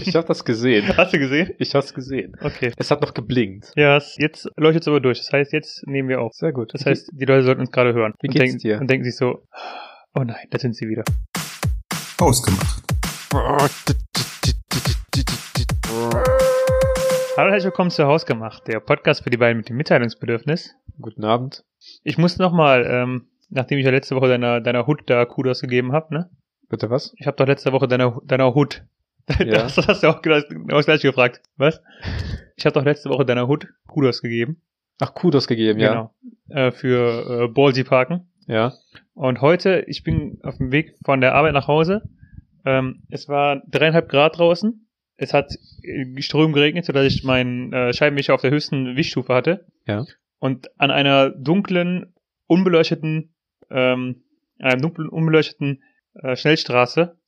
Ich habe das gesehen. Hast du gesehen? Ich habe es gesehen. Okay. Es hat noch geblinkt. Ja, es- jetzt leuchtet es aber durch. Das heißt, jetzt nehmen wir auf. Sehr gut. Das heißt, die Leute sollten uns gerade hören. Wie und geht's denken, dir? Und denken sich so, oh nein, da sind sie wieder. Ausgemacht. Hallo und herzlich willkommen zu Hausgemacht, der Podcast für die beiden mit dem Mitteilungsbedürfnis. Guten Abend. Ich muss nochmal, ähm, nachdem ich ja letzte Woche deiner, deiner Hood da Kudos gegeben habe, ne? Bitte was? Ich habe doch letzte Woche deiner, deiner Hood. Ja. Das hast du auch genau genau das gleiche gefragt. Was? Ich habe doch letzte Woche deiner Hood Kudos gegeben. Ach, Kudos gegeben, ja. Genau. Äh, für äh, Ballsy Parken. Ja. Und heute, ich bin auf dem Weg von der Arbeit nach Hause. Ähm, es war dreieinhalb Grad draußen. Es hat äh, ström geregnet, sodass ich meinen äh, Scheibenwischer auf der höchsten Wischstufe hatte. Ja. Und an einer dunklen, unbeleuchteten, ähm, an einem dunklen, unbeleuchteten äh, Schnellstraße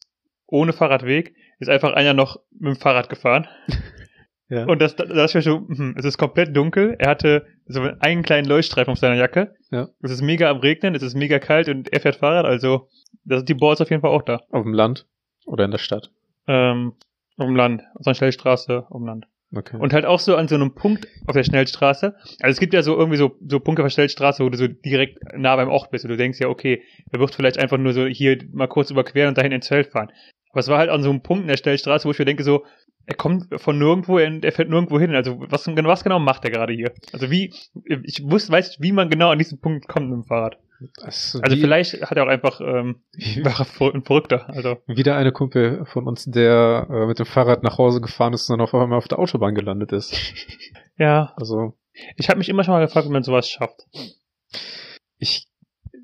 ohne Fahrradweg ist einfach einer noch mit dem Fahrrad gefahren. Ja. Und das, das ist so, hm, es ist komplett dunkel. Er hatte so einen kleinen Leuchtstreifen auf seiner Jacke. Ja. Es ist mega am Regnen, es ist mega kalt und er fährt Fahrrad, also da sind die Boards auf jeden Fall auch da. Auf dem Land oder in der Stadt. Ähm, auf dem Land, auf so einer Schnellstraße, auf dem Land. Okay. Und halt auch so an so einem Punkt auf der Schnellstraße. Also es gibt ja so irgendwie so, so Punkte auf der Schnellstraße, wo du so direkt nah beim Ort bist und du denkst ja, okay, er wird vielleicht einfach nur so hier mal kurz überqueren und dahin ins Feld fahren. Aber es war halt an so einem Punkt in der Schnellstraße, wo ich mir denke so, er kommt von nirgendwo, er, er fährt nirgendwo hin. Also was, was genau macht er gerade hier? Also wie, ich wusste, weiß nicht, wie man genau an diesen Punkt kommt mit dem Fahrrad. Das Also wie- vielleicht hat er auch einfach, ähm, war ein Verrückter. Also wieder eine Kumpel von uns, der äh, mit dem Fahrrad nach Hause gefahren ist und dann auf einmal auf der Autobahn gelandet ist. ja, Also ich habe mich immer schon mal gefragt, wie man sowas schafft. ich,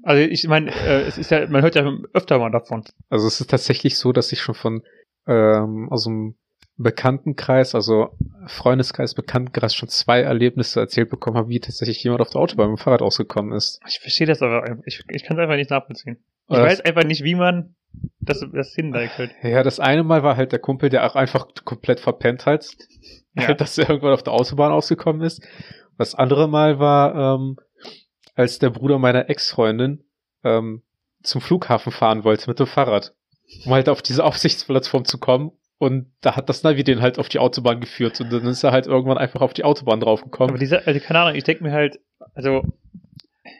Also ich meine, äh, es ist ja, man hört ja öfter mal davon. also es ist tatsächlich so, dass ich schon von ähm, aus dem Bekanntenkreis, also Freundeskreis, Bekanntenkreis schon zwei Erlebnisse erzählt bekommen habe, wie tatsächlich jemand auf der Autobahn mit dem Fahrrad ausgekommen ist. Ich verstehe das aber, ich, ich kann es einfach nicht nachvollziehen. Ich Oder weiß einfach nicht, wie man das, das hindeckelt. Ja, das eine Mal war halt der Kumpel, der auch einfach komplett verpennt hat, Ja. dass er irgendwann auf der Autobahn ausgekommen ist. Das andere Mal war, ähm, als der Bruder meiner Ex-Freundin ähm, zum Flughafen fahren wollte mit dem Fahrrad, um halt auf diese Aufsichtsplattform zu kommen. Und da hat das Navi den halt auf die Autobahn geführt und dann ist er halt irgendwann einfach auf die Autobahn Aber draufgekommen. diese, also keine Ahnung, ich denke mir halt, also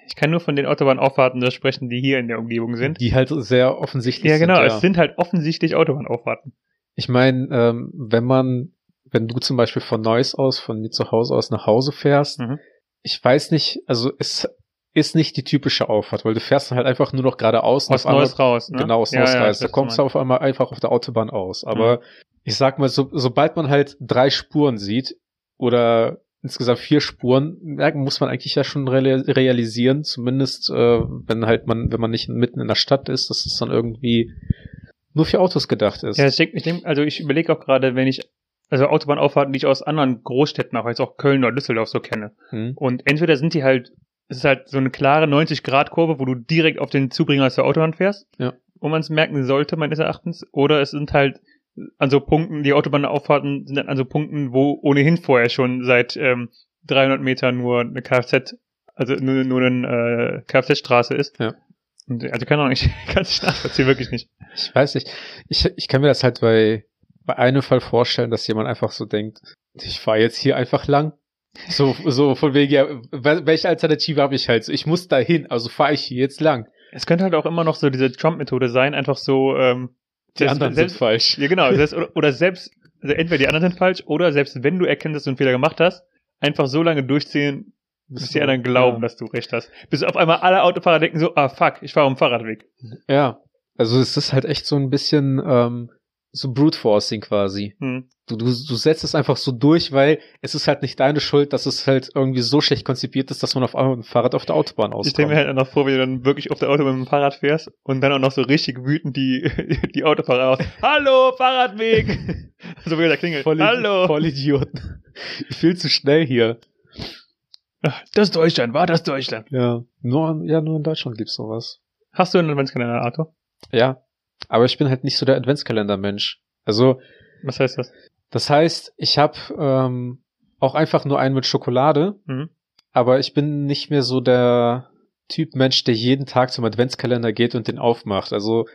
ich kann nur von den Autobahnauffahrten sprechen, die hier in der Umgebung sind. Die halt sehr offensichtlich Ja, genau, sind. es sind halt offensichtlich Autobahnauffahrten. Ich meine, ähm, wenn man, wenn du zum Beispiel von Neuss aus, von dir zu Hause aus nach Hause fährst, Mhm. ich weiß nicht, also es ist nicht die typische Auffahrt, weil du fährst dann halt einfach nur noch geradeaus. Aus Neues raus, ne? Genau, aus Ja, Neuss ja, raus. Da kommst du auf einmal einfach auf der Autobahn aus. Aber ich sag mal, so, sobald man halt drei Spuren sieht oder insgesamt vier Spuren, muss man eigentlich ja schon reali- realisieren, zumindest äh, wenn halt man, wenn man nicht mitten in der Stadt ist, dass es dann irgendwie nur für Autos gedacht ist. Ja, ich denke, ich denk, also ich überlege auch gerade, wenn ich, also Autobahnauffahrten, die ich aus anderen Großstädten auch, jetzt auch Köln oder Düsseldorf so kenne. Hm? Und entweder sind die halt, es ist halt so eine klare 90-Grad-Kurve, wo du direkt auf den Zubringer aus der Autobahn fährst, Ja. wo man es merken sollte, meines Erachtens, oder es sind halt an so Punkten, die Autobahnauffahrten sind dann an so Punkten, wo ohnehin vorher schon seit ähm, 300 Metern nur eine Kfz, also nur, nur eine äh, Kfz-Straße ist. Ja. Und, also keine Ahnung, ich kann es nicht nachvollziehen, wirklich nicht. Ich weiß nicht. Ich, ich kann mir das halt bei, bei einem Fall vorstellen, dass jemand einfach so denkt, ich fahre jetzt hier einfach lang. So, so von wegen, ja, wel- welche Alternative habe ich halt? So, Ich muss da hin, also fahre ich hier jetzt lang. Es könnte halt auch immer noch so diese Trump-Methode sein, einfach so, ähm, Die selbst- anderen selbst, sind falsch. Ja, genau. Selbst, oder, oder selbst, also entweder die anderen sind falsch, oder selbst wenn du erkennst, dass du einen Fehler gemacht hast, einfach so lange durchziehen, bis die anderen glauben, ja. dass du recht hast. Bis auf einmal alle Autofahrer denken so, ah fuck, ich fahre am Fahrradweg. Ja. Also es ist halt echt so ein bisschen ähm, so Brute Forcing quasi. Hm. Du, du, du setzt es einfach so durch, weil es ist halt nicht deine Schuld, dass es halt irgendwie so schlecht konzipiert ist, dass man auf einmal mit dem Fahrrad auf der Autobahn Ich stelle auskommt. mir halt noch vor, wie du dann wirklich auf der Autobahn mit dem Fahrrad fährst und dann auch noch so richtig wütend die, die Autofahrer aus. Hallo, Fahrradweg! so wie der klingelt. Voll, Hallo! voll Idioten. Viel zu schnell hier. Das ist Deutschland, war das Deutschland? Ja, nur, ja, nur in Deutschland gibt's sowas. Hast du einen Adventskalender, Arthur? Ja, aber ich bin halt nicht so der Adventskalender-Mensch. Also, Was heißt das? das heißt, ich habe ähm, auch einfach nur einen mit Schokolade, Mhm. aber ich bin nicht mehr so der Typ Mensch, der jeden Tag zum Adventskalender geht und den aufmacht. Also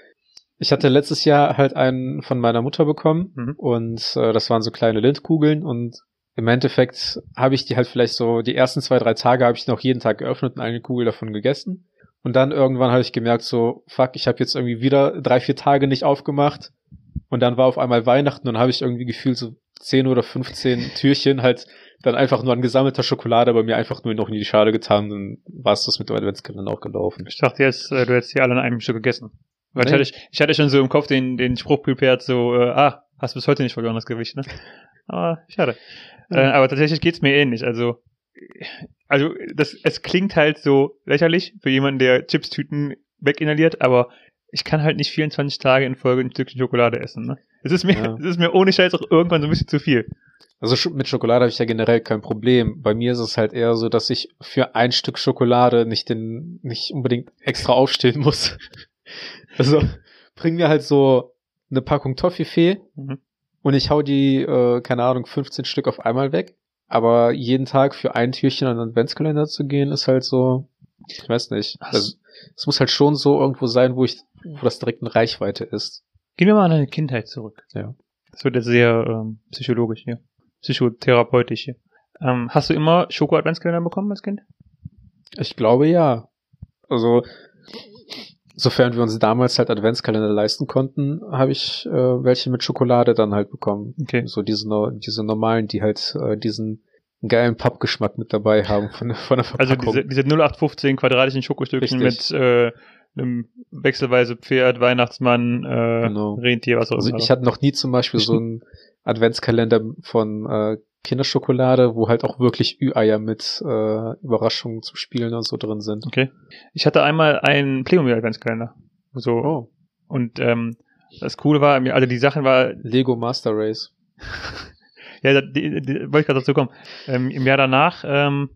Ich hatte letztes Jahr halt einen von meiner Mutter bekommen Mhm. und äh, das waren so kleine Lindkugeln und im Endeffekt habe ich die halt vielleicht so, die ersten zwei, drei Tage habe ich noch jeden Tag geöffnet und eine Kugel davon gegessen. Und dann irgendwann habe ich gemerkt, so, fuck, ich habe jetzt irgendwie wieder drei, vier Tage nicht aufgemacht. Und dann war auf einmal Weihnachten und habe ich irgendwie gefühlt so 10 oder 15 Türchen halt dann einfach nur an gesammelter Schokolade bei mir einfach nur noch in die Schale getan. Dann war es das mit dem Adventskalender auch gelaufen. Ich dachte jetzt, äh, du hättest die alle an einem Stück gegessen. Weil ich, Nee. hatte, ich hatte schon so im Kopf den, den Spruch prepared, so, äh, ah, hast bis heute nicht verloren, das Gewicht, ne? Aber schade. Mhm. Äh, aber tatsächlich geht's mir ähnlich. Also, also das, es klingt halt so lächerlich für jemanden, der Chipstüten weginhaliert, aber ich kann halt nicht 24 Tage in Folge ein Stückchen Schokolade essen. Ne? Es ist mir, Ja. es ist mir ohne Scheiß auch irgendwann so ein bisschen zu viel. Also mit Schokolade habe ich ja generell kein Problem. Bei mir ist es halt eher so, dass ich für ein Stück Schokolade nicht den, nicht unbedingt extra aufstehen muss. Also bring mir halt so eine Packung Toffifee Mhm. und ich hau die, äh, keine Ahnung, 15 Stück auf einmal weg. Aber jeden Tag für ein Türchen an den Adventskalender zu gehen, ist halt so, ich weiß nicht. Also, es muss halt schon so irgendwo sein, wo ich, wo das direkt in Reichweite ist. Gehen wir mal an deine Kindheit zurück. Ja. Das wird jetzt sehr ähm, psychologisch hier. Psychotherapeutisch hier. Ähm, hast du immer Schoko-Adventskalender bekommen als Kind? Ich glaube ja. Also, sofern wir uns damals halt Adventskalender leisten konnten, habe ich äh, welche mit Schokolade dann halt bekommen. Okay. So diese, diese normalen, die halt äh, diesen geilen Pappgeschmack mit dabei haben von, von der Also Verpackung. diese, diese 0815 quadratischen Schokostückchen Richtig. mit äh, einem wechselweise Pferd, Weihnachtsmann, äh, Genau. Rentier, was auch also immer. ich hatte noch nie zum Beispiel so einen Adventskalender von äh, Kinderschokolade, wo halt auch wirklich Ü-Eier mit äh, Überraschungen zum Spielen und so drin sind. okay. Ich hatte einmal einen Playmobil Adventskalender. So. Oh, Und ähm, das Coole war, mir- also die Sachen war, Lego Master Race. ja, da- die, die, wollte ich gerade dazu kommen. Ähm, Im Jahr danach, ähm,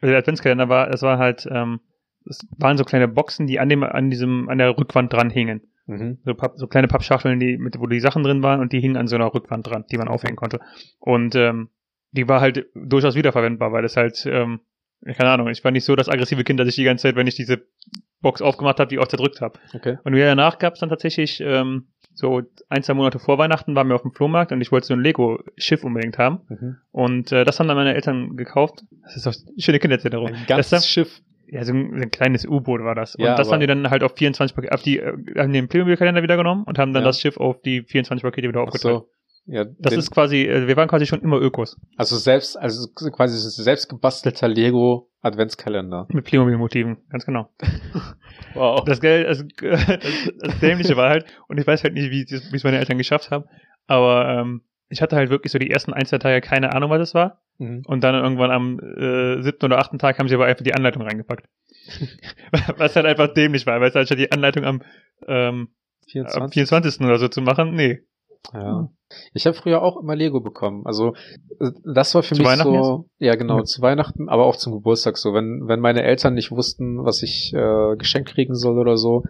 also der Adventskalender war, das war halt, ähm, das waren so kleine Boxen, die an dem, an diesem, an der Rückwand dran hingen. Mhm. so, Papp, so kleine Pappschachteln, die, mit, wo die Sachen drin waren und die hingen an so einer Rückwand dran, die man aufhängen konnte. Und ähm, die war halt durchaus wiederverwendbar, weil es halt, ähm, keine Ahnung, ich war nicht so das aggressive Kind, dass ich die ganze Zeit, wenn ich diese Box aufgemacht habe, die auch zerdrückt habe. Okay. Und wieder danach gab es dann tatsächlich ähm, so ein, zwei Monate vor Weihnachten waren wir auf dem Flohmarkt und ich wollte so ein Lego-Schiff unbedingt haben. Mhm. Und äh, das haben dann meine Eltern gekauft. Das ist doch eine schöne Kindheitserinnerung. Ein Das ganzes war- Schiff. Ja, so ein, so ein kleines U-Boot war das. Und Ja, das haben die dann halt auf 24 Pakete, auf die, äh, haben den Playmobil-Kalender wieder genommen und haben dann Ja. das Schiff auf die 24 Pakete wieder aufgeteilt. so. Ja, Das ist quasi, äh, wir waren quasi schon immer Ökos also selbst, also quasi selbst gebastelter Lego Adventskalender. mit Playmobil-Motiven, ganz genau. Wow. Das, Geld, das, das, das Dämliche war halt, und ich weiß halt nicht, wie es meine Eltern geschafft haben, aber ähm, ich hatte halt wirklich so die ersten ein, zwei Tage keine Ahnung, was es war. Mhm. Und dann irgendwann am äh, siebten oder achten Tag haben sie aber einfach die Anleitung reingepackt. was halt einfach dämlich war, weil es halt schon die Anleitung am, ähm, am 24. oder so zu machen, nee. Ja. Ich habe früher auch immer Lego bekommen. Also äh, das war für Zu mich so, ja genau, Ja. zu Weihnachten, aber auch zum Geburtstag so. Wenn wenn meine Eltern nicht wussten, was ich äh, geschenkt kriegen soll oder so,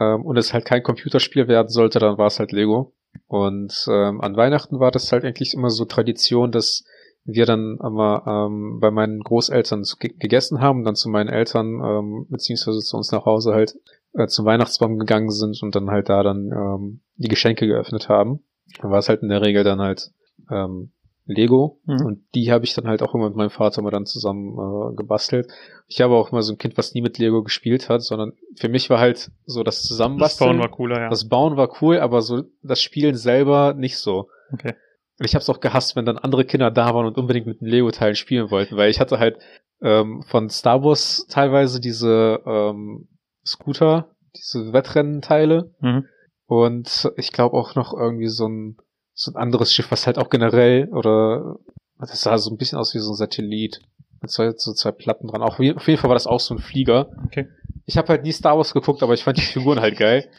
ähm, und es halt kein Computerspiel werden sollte, dann war es halt Lego. Und ähm, an Weihnachten war das halt eigentlich immer so Tradition, dass wir dann immer ähm, bei meinen Großeltern gegessen haben, dann zu meinen Eltern ähm, beziehungsweise zu uns nach Hause halt äh, zum Weihnachtsbaum gegangen sind und dann halt da dann ähm, die Geschenke geöffnet haben. Dann war es halt in der Regel dann halt ähm, Lego Mhm. und die habe ich dann halt auch immer mit meinem Vater mal dann zusammen äh, gebastelt. Ich habe auch immer so ein Kind, was nie mit Lego gespielt hat, sondern für mich war halt so das Das Zusammenbasteln. Bauen war cooler, ja. Das Bauen war cool, aber so das Spielen selber nicht so. Okay. Und ich habe es auch gehasst, wenn dann andere Kinder da waren und unbedingt mit den Lego-Teilen spielen wollten, weil ich hatte halt ähm, von Star Wars teilweise diese ähm, Scooter, diese Wettrennenteile Mhm. und ich glaube auch noch irgendwie so ein so ein anderes Schiff, was halt auch generell oder das sah so ein bisschen aus wie so ein Satellit mit zwei, so zwei Platten dran. Auch auf jeden Fall war das auch so ein Flieger. Okay. Ich habe halt nie Star Wars geguckt, aber ich fand die Figuren halt geil.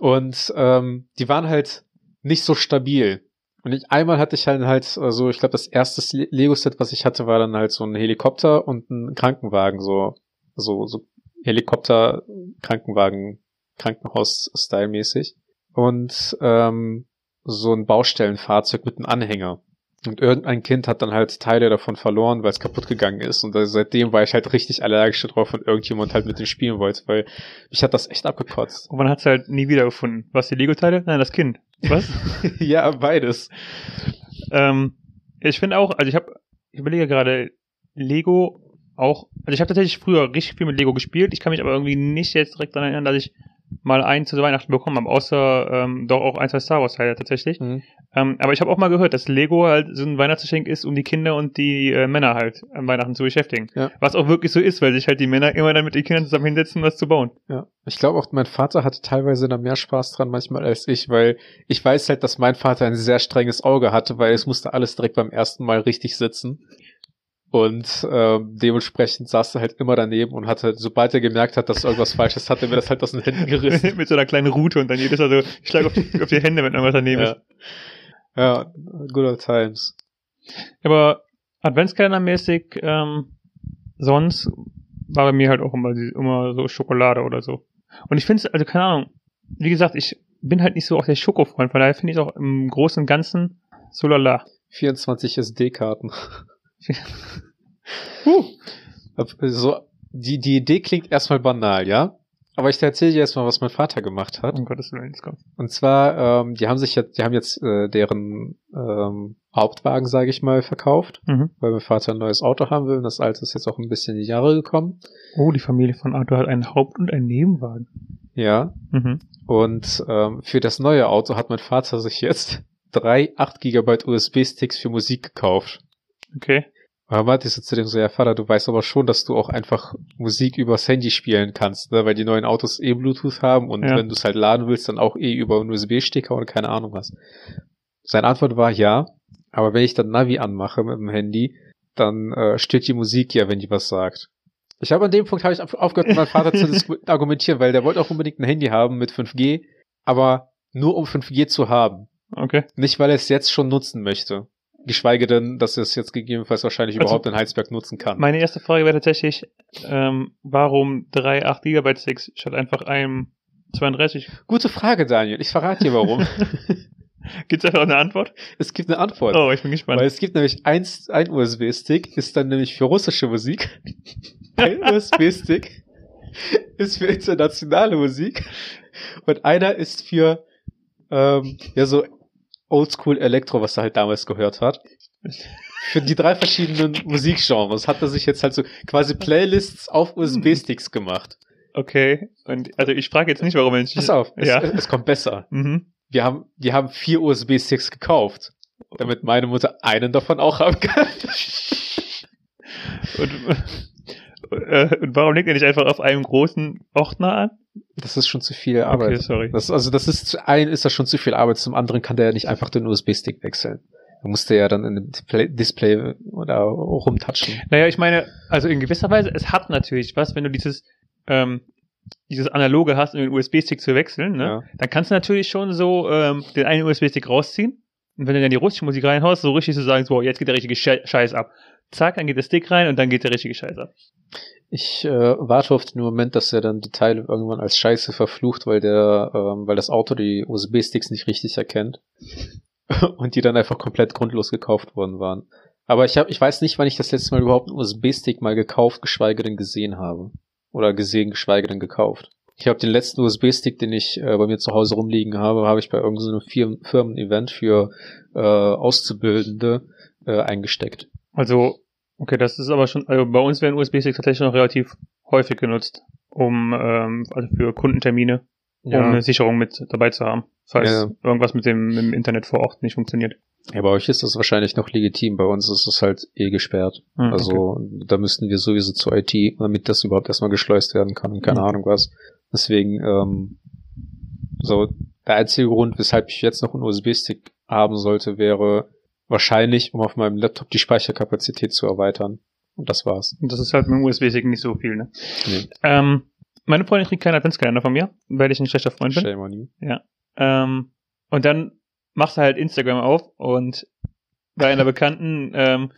Und ähm, die waren halt nicht so stabil. Und ich, einmal hatte ich halt halt, also ich glaube, das erste Le- Lego-Set, was ich hatte, war dann halt so ein Helikopter und ein Krankenwagen, so, so, so Helikopter, Krankenwagen, Krankenhaus-Style-mäßig. Und ähm, so ein Baustellenfahrzeug mit einem Anhänger. Und irgendein Kind hat dann halt Teile davon verloren, weil es kaputt gegangen ist. Und also seitdem war ich halt richtig allergisch drauf, wenn irgendjemand halt mit dem spielen wollte, weil mich hat das echt abgekotzt. Und man hat es halt nie wiedergefunden. Was, die Lego-Teile? Nein, das Kind. Was? ja, beides. ähm, ich finde auch, also ich habe, ich überlege gerade, Lego auch, also ich habe tatsächlich früher richtig viel mit Lego gespielt. Ich kann mich aber irgendwie nicht jetzt direkt daran erinnern, dass ich mal einen zu Weihnachten bekommen habe, außer ähm, doch auch ein, zwei Star Wars Teile tatsächlich. Mhm. Ähm, aber ich habe auch mal gehört, dass Lego halt so ein Weihnachtsgeschenk ist, um die Kinder und die äh, Männer halt an Weihnachten zu beschäftigen. Ja. Was auch wirklich so ist, weil sich halt die Männer immer dann mit den Kindern zusammen hinsetzen, um was zu bauen. Ja. Ich glaube auch, mein Vater hatte teilweise da mehr Spaß dran manchmal als ich, weil ich weiß halt, dass mein Vater ein sehr strenges Auge hatte, weil es musste alles direkt beim ersten Mal richtig sitzen. Und ähm, dementsprechend saß er halt immer daneben und hatte, sobald er gemerkt hat, dass irgendwas falsch ist, hat er mir das halt aus den Händen gerissen. mit so einer kleinen Route und dann jedes Mal so, ich schlage auf die, auf die Hände, wenn irgendwas daneben ja. ist. ja, good old times. Aber Adventskalender-mäßig, ähm, sonst war bei mir halt auch immer, immer so Schokolade oder so. Und ich finde es, also keine Ahnung, wie gesagt, ich bin halt nicht so auch der Schokofreund, von daher finde ich es auch im Großen und Ganzen so lala. 24 SD-Karten. Huh. So, die, die Idee klingt erstmal banal, ja? Aber ich erzähle dir erstmal, was mein Vater gemacht hat. Um Gottes Willen, jetzt kommt. Und zwar, ähm, die haben sich jetzt, die haben jetzt äh, deren ähm, Hauptwagen, sage ich mal, verkauft, Mhm. weil mein Vater ein neues Auto haben will. Und das alte ist jetzt auch ein bisschen in die Jahre gekommen. Oh, die Familie von Arthur hat einen Haupt- und einen Nebenwagen. Ja. Mhm. Und ähm, für das neue Auto hat mein Vater sich jetzt drei 8 GB USB-Sticks für Musik gekauft. Okay. Aber ich so zu dem so, ja Vater, du weißt aber schon, dass du auch einfach Musik übers Handy spielen kannst, ne? weil die neuen Autos eh Bluetooth haben und Ja. wenn du es halt laden willst, dann auch eh über einen USB-Sticker oder keine Ahnung was. Seine Antwort war ja, aber wenn ich dann Navi anmache mit dem Handy, dann äh, stört die Musik ja, wenn die was sagt. Ich habe an dem Punkt habe ich auf- aufgehört, mit meinem Vater zu argumentieren, weil der wollte auch unbedingt ein Handy haben mit 5G, aber nur um 5G zu haben. Okay. Nicht, weil er es jetzt schon nutzen möchte. Geschweige denn, dass er es jetzt gegebenenfalls wahrscheinlich Also- überhaupt in Heinsberg nutzen kann. Meine erste Frage wäre tatsächlich, ähm, warum drei 8 GB Sticks statt einfach einem 32? Gute Frage, Daniel. Ich verrate dir warum. Gibt's einfach eine Antwort? es gibt eine Antwort. Oh, ich bin gespannt. Weil es gibt nämlich eins, ein USB-Stick, ist dann nämlich für russische Musik. Ein USB-Stick ist für internationale Musik. Und einer ist für, ähm, ja, so Oldschool Elektro, was er halt damals gehört hat. Für die drei verschiedenen Musikgenres hat er sich jetzt halt so quasi Playlists auf USB-Sticks gemacht. Okay. Und also ich frage jetzt nicht, warum er nicht. Pass auf, es, Ja. es kommt besser. Mhm. Wir haben, die haben vier USB-Sticks gekauft, damit meine Mutter einen davon auch haben kann. Und, äh, und warum legt er nicht einfach auf einem großen Ordner an? Das ist schon zu viel Arbeit. Okay, sorry. Das, also das ist zu einen ist das schon zu viel Arbeit, zum anderen kann der ja nicht einfach den USB-Stick wechseln. Da musste ja dann in dem Display, Display oder rumtatschen. Naja, ich meine, also in gewisser Weise, es hat natürlich was, wenn du dieses, ähm, dieses Analoge hast, um den USB-Stick zu wechseln, ne? Ja. Dann kannst du natürlich schon so ähm, den einen USB-Stick rausziehen. Und wenn du dann die russische Musik reinhaust, so richtig zu sagen, so, jetzt geht der richtige Sche- Scheiß ab. Zack, dann geht der Stick rein und dann geht der richtige Scheiß ab. Ich äh, warte auf den Moment, dass er dann die Teile irgendwann als Scheiße verflucht, weil der, ähm, weil das Auto die USB-Sticks nicht richtig erkennt und die dann einfach komplett grundlos gekauft worden waren. Aber ich habe, ich weiß nicht, wann ich das letzte Mal überhaupt einen USB-Stick mal gekauft, geschweige denn gesehen habe oder gesehen, geschweige denn gekauft. Ich habe den letzten USB-Stick, den ich äh, bei mir zu Hause rumliegen habe, habe ich bei irgendeinem so Firmen-Event für äh, Auszubildende äh, eingesteckt. Also, okay, das ist aber schon, also bei uns werden USB-Sticks tatsächlich noch relativ häufig genutzt, um, ähm, also für Kundentermine, um eine Sicherung mit dabei zu haben, falls Ja. irgendwas mit dem, mit dem Internet vor Ort nicht funktioniert. Ja, bei euch ist das wahrscheinlich noch legitim. Bei uns ist es halt eh gesperrt. Hm, okay. Also da müssten wir sowieso zur IT, damit das überhaupt erstmal geschleust werden kann und keine Mhm. Ahnung was. Deswegen, ähm, so der einzige Grund, weshalb ich jetzt noch einen USB-Stick haben sollte, wäre wahrscheinlich, um auf meinem Laptop die Speicherkapazität zu erweitern. Und das war's. Und das ist halt mit dem USB-Stick nicht so viel, ne? Nee. Ähm, meine Freundin kriegt keinen Adventskalender von mir, weil ich ein schlechter Freund bin. Shame on you. Ähm, und dann machst du halt Instagram auf und bei einer Bekannten, ähm,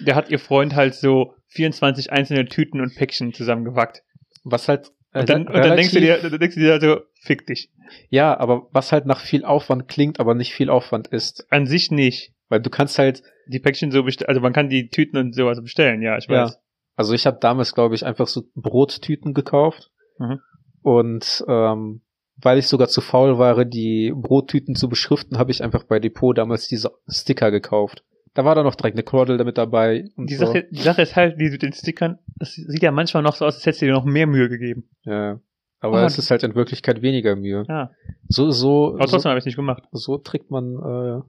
der hat ihr Freund halt so 24 einzelne Tüten und Päckchen zusammengewackt. Was halt äh, Und dann, und dann denkst du dir, dann denkst du dir halt so, fick dich. ja, aber was halt nach viel Aufwand klingt, aber nicht viel Aufwand ist. An sich nicht. Weil du kannst halt, Die Päckchen so bestellen, also man kann die Tüten und sowas bestellen, ja, ich Ja. weiß. also ich habe damals, glaube ich, einfach so Brottüten gekauft. Mhm. Und ähm, weil ich sogar zu faul war, die Brottüten zu beschriften, habe ich einfach bei Depot damals diese Sticker gekauft. Da war dann noch direkt eine Kordel damit dabei. Die so. Sache, die Sache ist halt, die mit den Stickern, das sieht ja manchmal noch so aus, als hättest du dir noch mehr Mühe gegeben. Ja. Aber Oh, es ist halt in Wirklichkeit weniger Mühe. Ja. So, so, Aber so, trotzdem habe ich nicht gemacht. so trägt man. Äh,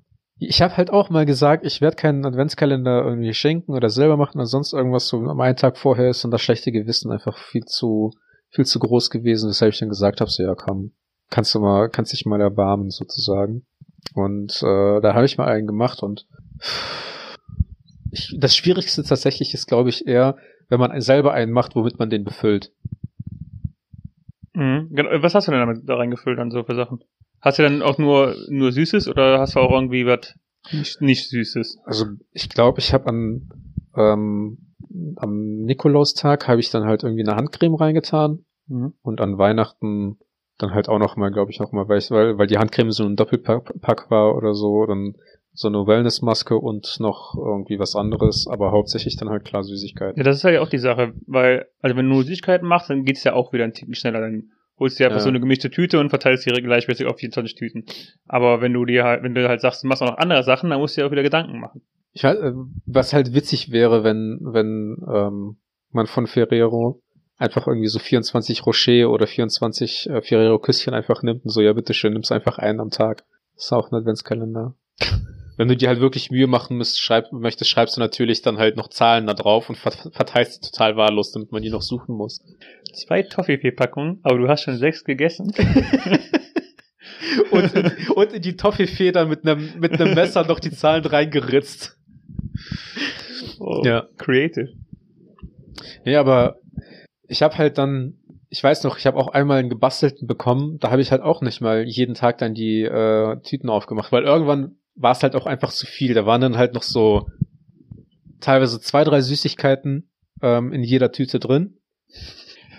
ich habe halt auch mal gesagt, ich werde keinen Adventskalender irgendwie schenken oder selber machen oder sonst irgendwas. So am einen Tag vorher ist dann das schlechte Gewissen einfach viel zu viel zu groß gewesen, weshalb ich dann gesagt habe, so ja komm, kannst du mal, kannst dich mal erbarmen sozusagen. Und äh, da habe ich mal einen gemacht und ich, das Schwierigste tatsächlich ist, glaube ich, eher, wenn man selber einen macht, womit man den befüllt. Mhm. Genau. Was hast du denn damit da reingefüllt an so für Sachen? Hast du dann auch nur, nur Süßes oder hast du auch irgendwie was nicht, nicht Süßes? Also ich glaube, ich habe an ähm, am Nikolaustag habe ich dann halt irgendwie eine Handcreme reingetan Mhm. und an Weihnachten dann halt auch noch mal, glaube ich, noch mal, weil, ich, weil, weil die Handcreme so ein Doppelpack Pack war oder so, dann so eine Wellnessmaske und noch irgendwie was anderes, aber hauptsächlich dann halt klar Süßigkeiten. Ja, das ist halt auch die Sache, weil, also wenn du nur Süßigkeiten machst, dann geht's ja auch wieder einen Ticken schneller. Dann holst du dir einfach Ja. so eine gemischte Tüte und verteilst die gleichmäßig auf 24 Tüten. Aber wenn du dir halt, wenn du halt sagst, du machst auch noch andere Sachen, dann musst du dir auch wieder Gedanken machen. Ich äh, was halt witzig wäre, wenn, wenn ähm, man von Ferrero einfach irgendwie so 24 Rocher oder 24 äh, Ferrero Küsschen einfach nimmt und so, ja bitteschön, nimm's einfach einen am Tag. Das ist auch ein Adventskalender. Wenn du dir halt wirklich Mühe machen müsst, schreib, möchtest, schreibst du natürlich dann halt noch Zahlen da drauf und vert- verteilst die total wahllos, damit man die noch suchen muss. Zwei Toffifee-Packungen, aber du hast schon sechs gegessen. Und, in- und in die Toffifee-Feder mit einem mit einem Messer noch die Zahlen reingeritzt. Oh, Ja. Creative. Nee, aber ich habe halt dann, ich weiß noch, ich habe auch einmal einen gebastelten bekommen, da habe ich halt auch nicht mal jeden Tag dann die äh, Tüten aufgemacht, weil irgendwann war es halt auch einfach zu viel. Da waren dann halt noch so teilweise zwei, drei Süßigkeiten ähm, in jeder Tüte drin.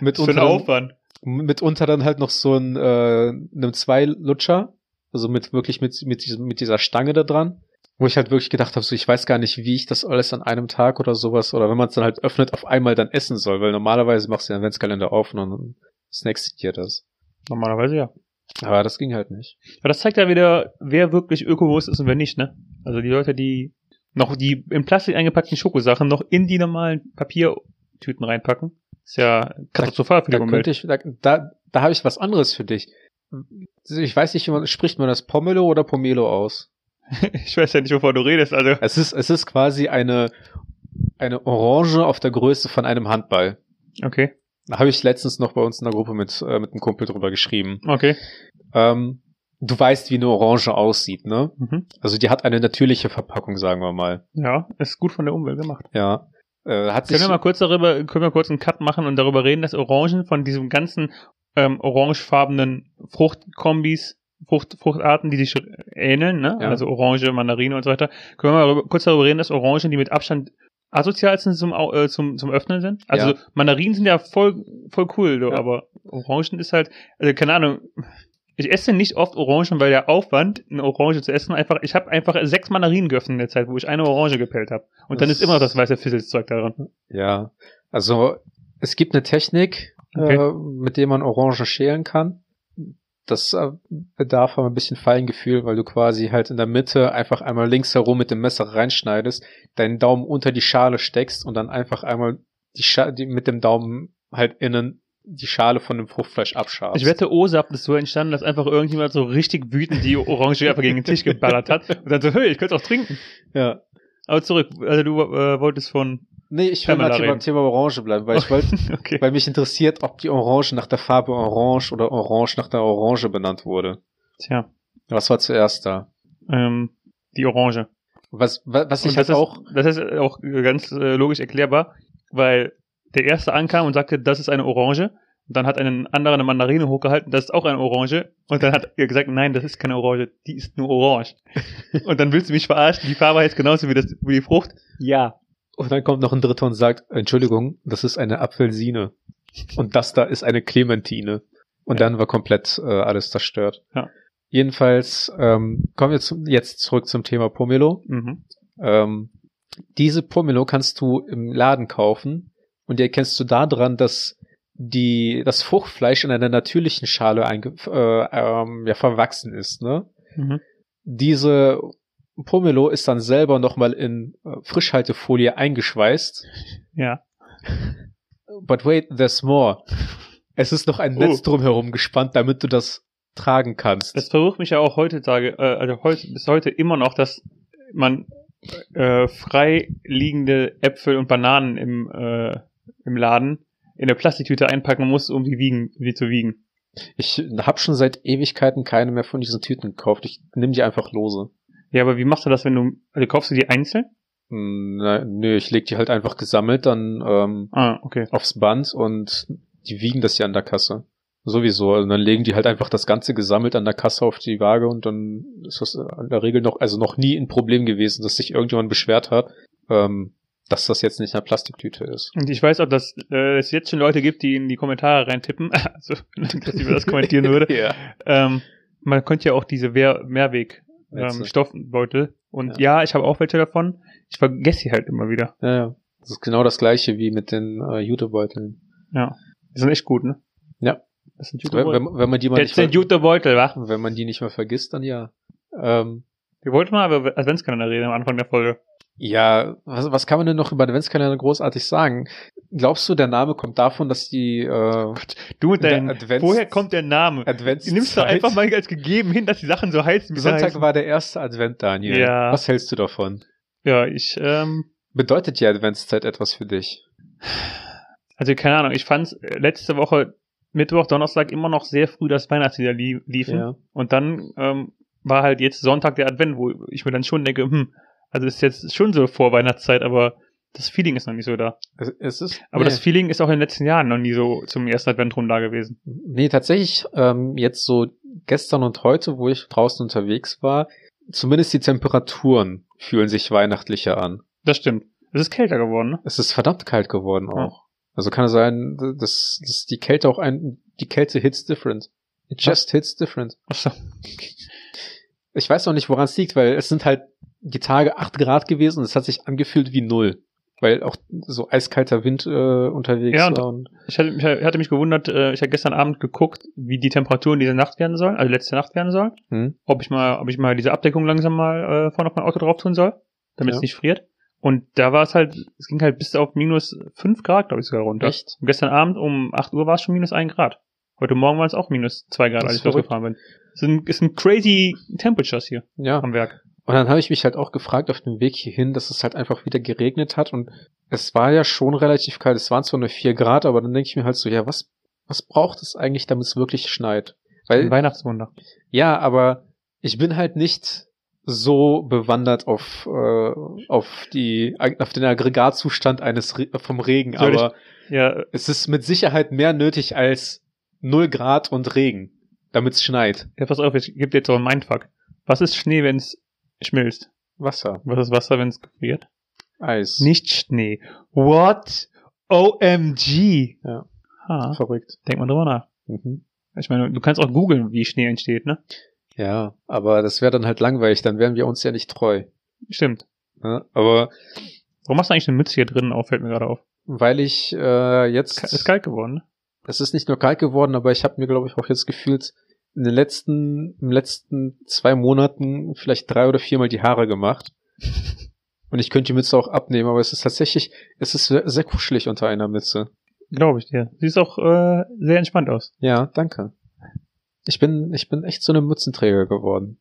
Was für dann, Aufwand. mitunter dann halt noch so ein äh, einem Zwei-Lutscher, also mit wirklich mit, mit, diesem, mit dieser Stange da dran. Wo ich halt wirklich gedacht habe, so ich weiß gar nicht, wie ich das alles an einem Tag oder sowas, oder wenn man es dann halt öffnet, auf einmal dann essen soll, weil normalerweise machst du den Adventskalender auf und dann snackst du dir das. Normalerweise ja. Aber das ging halt nicht. Aber das zeigt ja wieder, wer wirklich ökobewusst ist und wer nicht, ne? Also die Leute, die noch die in Plastik eingepackten Schokosachen noch in die normalen Papiertüten reinpacken, ist ja katastrophal für die Da Umwelt. ich, da, da, da habe ich was anderes für dich. Ich weiß nicht, man, spricht man das Pomelo oder Pomelo aus? Ich weiß ja nicht, wovon du redest, also. Es ist, es ist quasi eine, eine Orange auf der Größe von einem Handball. Okay, Da habe ich letztens noch bei uns in der Gruppe mit, äh, mit einem Kumpel drüber geschrieben. okay. Ähm, du weißt, wie eine Orange aussieht, ne? Mhm. Also die hat eine natürliche Verpackung, sagen wir mal. Ja, ist gut von der Umwelt gemacht. Ja. Äh, hat sich, Können wir mal kurz darüber, können wir kurz einen Cut machen und darüber reden, dass Orangen von diesem ganzen ähm, orangefarbenen Fruchtkombis, Frucht, Fruchtarten, die sich ähneln, ne? Ja. Also Orange, Mandarine und so weiter. Können wir mal darüber, kurz darüber reden, dass Orangen, die mit Abstand asozialsten zum, Au- äh, zum, zum Öffnen sind. Also Ja. Mandarinen sind ja voll, voll cool, so, Ja. aber Orangen ist halt, also keine Ahnung. Ich esse nicht oft Orangen, weil der Aufwand, eine Orange zu essen, einfach, ich habe einfach sechs Mandarinen geöffnet in der Zeit, wo ich eine Orange gepellt habe. Und dann Das- ist immer noch das weiße Fizzelszeug daran. ja. Also es gibt eine Technik, Okay. äh, mit der man Orangen schälen kann. Das äh, bedarf aber ein bisschen Feingefühl, weil du quasi halt in der Mitte einfach einmal links herum mit dem Messer reinschneidest, deinen Daumen unter die Schale steckst und dann einfach einmal die, Scha die mit dem Daumen halt innen die Schale von dem Fruchtfleisch abschabst. Ich wette, OSAP ist so entstanden, dass einfach irgendjemand so richtig wütend die Orange einfach gegen den Tisch geballert hat und dann so, hey, ich könnte auch trinken. ja. Aber zurück, also du äh, wolltest von, Nee, ich will mal Thema, reden. Thema Orange bleiben, weil ich wollte, okay. weil mich interessiert, ob die Orange nach der Farbe Orange oder Orange nach der Orange benannt wurde. Tja, Was war zuerst da? ähm, die Orange. Was, was, was ich halt das, auch, ist, das ist auch ganz äh, logisch erklärbar, weil der erste ankam und sagte, das ist eine Orange. Und dann hat ein anderer eine Mandarine hochgehalten, das ist auch eine Orange. Und dann hat er gesagt, nein, das ist keine Orange, die ist nur orange. und dann willst du mich verarschen, die Farbe heißt genauso wie, das, wie die Frucht? Ja. Und dann kommt noch ein Dritter und sagt, Entschuldigung, das ist eine Apfelsine. Und das da ist eine Clementine. Und Ja. dann war komplett äh, alles zerstört. Ja. Jedenfalls ähm, kommen wir zum, jetzt zurück zum Thema Pomelo. Mhm. Ähm, diese Pomelo kannst du im Laden kaufen und die erkennst du daran, dass die das Fruchtfleisch in einer natürlichen Schale äh, ähm, ja, verwachsen ist. Ne? Mhm. Diese Pomelo ist dann selber nochmal in äh, Frischhaltefolie eingeschweißt. Ja. But wait, there's more. Es ist noch ein Oh. Netz drumherum gespannt, damit du das tragen kannst. Das verwirrt mich ja auch heutzutage, äh, also heute, bis heute immer noch, dass man äh, frei liegende Äpfel und Bananen im, äh, im Laden in eine Plastiktüte einpacken muss, um die wiegen, die zu wiegen. Ich habe schon seit Ewigkeiten keine mehr von diesen Tüten gekauft. Ich nehme die einfach lose. Ja, aber wie machst du das, wenn du, also kaufst du die einzeln? Hm, Na, nö, ich leg die halt einfach gesammelt dann ähm, Ah, okay. aufs Band und die wiegen das ja an der Kasse. Sowieso. Und dann legen die halt einfach das Ganze gesammelt an der Kasse auf die Waage und dann ist das in der Regel noch, also noch nie ein Problem gewesen, dass sich irgendjemand beschwert hat, ähm, dass das jetzt nicht eine Plastiktüte ist. Und ich weiß auch, dass äh, es jetzt schon Leute gibt, die in die Kommentare reintippen, also, dass ich das kommentieren würde. ja. Ähm, man könnte ja auch diese Wehr Mehrweg ähm. Stoffbeutel. Und ja, ich habe auch welche davon. Ich vergesse sie halt immer wieder. Ja, ja. Das ist genau das gleiche wie mit den äh, Jutebeuteln. Ja. Die sind echt gut, ne? Ja. Das sind Wenn, Jutebeutel. wenn, wenn man die mal Das nicht sind Jutebeutel, wa? wenn man die nicht mehr vergisst, dann ja. Ähm, Wir wollten mal über Adventskalender reden am Anfang der Folge. Ja, was, was kann man denn noch über Adventskalender großartig sagen? Glaubst du, der Name kommt davon, dass die äh, Du mit deinem, Advents- woher kommt der Name? Advents Du nimmst doch einfach mal als gegeben hin, dass die Sachen so heißen, wie Sonntag heißen. war der erste Advent, Daniel. Ja. Was hältst du davon? Ja, ich, ähm, Bedeutet die Adventszeit etwas für dich? also keine Ahnung, ich fand's äh, letzte Woche Mittwoch, Donnerstag immer noch sehr früh das Weihnachtslieder lie liefen. Ja. Und dann ähm, war halt jetzt Sonntag der Advent, wo ich mir dann schon denke, hm, also ist jetzt schon so vor Weihnachtszeit, aber das Feeling ist noch nicht so da. Es, es ist. Aber nee. das Feeling ist auch in den letzten Jahren noch nie so zum ersten Advent rum da gewesen. Nee, tatsächlich, ähm, jetzt so gestern und heute, wo ich draußen unterwegs war, zumindest die Temperaturen fühlen sich weihnachtlicher an. Das stimmt. Es ist kälter geworden, ne? Es ist verdammt kalt geworden Ja. auch. Also kann es sein, dass, dass die Kälte auch ein, die Kälte hits different. It just hits different. Achso. Ich weiß noch nicht, woran es liegt, weil es sind halt die Tage acht Grad gewesen und es hat sich angefühlt wie null. Weil auch so eiskalter Wind äh, unterwegs Ja, und- war. Und, Ich hatte, ich hatte mich gewundert, äh, ich habe gestern Abend geguckt, wie die Temperaturen diese Nacht werden sollen, also letzte Nacht werden sollen. hm? Ob ich mal, ob ich mal diese Abdeckung langsam mal äh, vorne auf mein Auto drauf tun soll, damit Ja. es nicht friert. Und da war es halt, es ging halt bis auf minus fünf Grad, glaube ich, sogar runter. Echt? Und gestern Abend um 8 Uhr war es schon minus ein Grad. Heute Morgen waren es auch minus zwei Grad, Das als ich losgefahren bin. Es sind, es sind crazy Temperatures hier Ja. am Werk. Und dann habe ich mich halt auch gefragt auf dem Weg hierhin, dass es halt einfach wieder geregnet hat und es war ja schon relativ kalt. Es waren zwar nur vier Grad, aber dann denke ich mir halt so, ja, was, was braucht es eigentlich, damit es wirklich schneit? Ein Weil, Weihnachtswunder. ja, aber ich bin halt nicht so bewandert auf, äh, auf die, auf den Aggregatzustand eines Re vom Regen, Soll ich- aber Ja, es ist mit Sicherheit mehr nötig als null Grad und Regen, damit es schneit. ja, pass auf, ich gebe dir jetzt so einen Mindfuck. Was ist Schnee, wenn es schmilzt? Wasser, Was ist Wasser, wenn es gefriert? Eis. Nicht Schnee. What? OMG. Ja. Ha, verrückt. denk mal drüber nach. Mhm. Ich meine, du kannst auch googeln, wie Schnee entsteht, ne? Ja, aber das wäre dann halt langweilig, dann wären wir uns ja nicht treu. Stimmt. Ne? Aber Warum hast du eigentlich eine Mütze hier drin auf? Fällt mir gerade auf. weil ich äh, jetzt, Ist kalt geworden, ne? es ist nicht nur kalt geworden, aber ich habe mir, glaube ich, auch jetzt gefühlt in den letzten, im letzten zwei Monaten vielleicht drei oder viermal die Haare gemacht. Und ich könnte die Mütze auch abnehmen, aber es ist tatsächlich, es ist sehr, sehr kuschelig unter einer Mütze. Glaube ich dir. Siehst auch äh, sehr entspannt aus. Ja, danke. Ich bin, ich bin echt so eine Mützenträger geworden.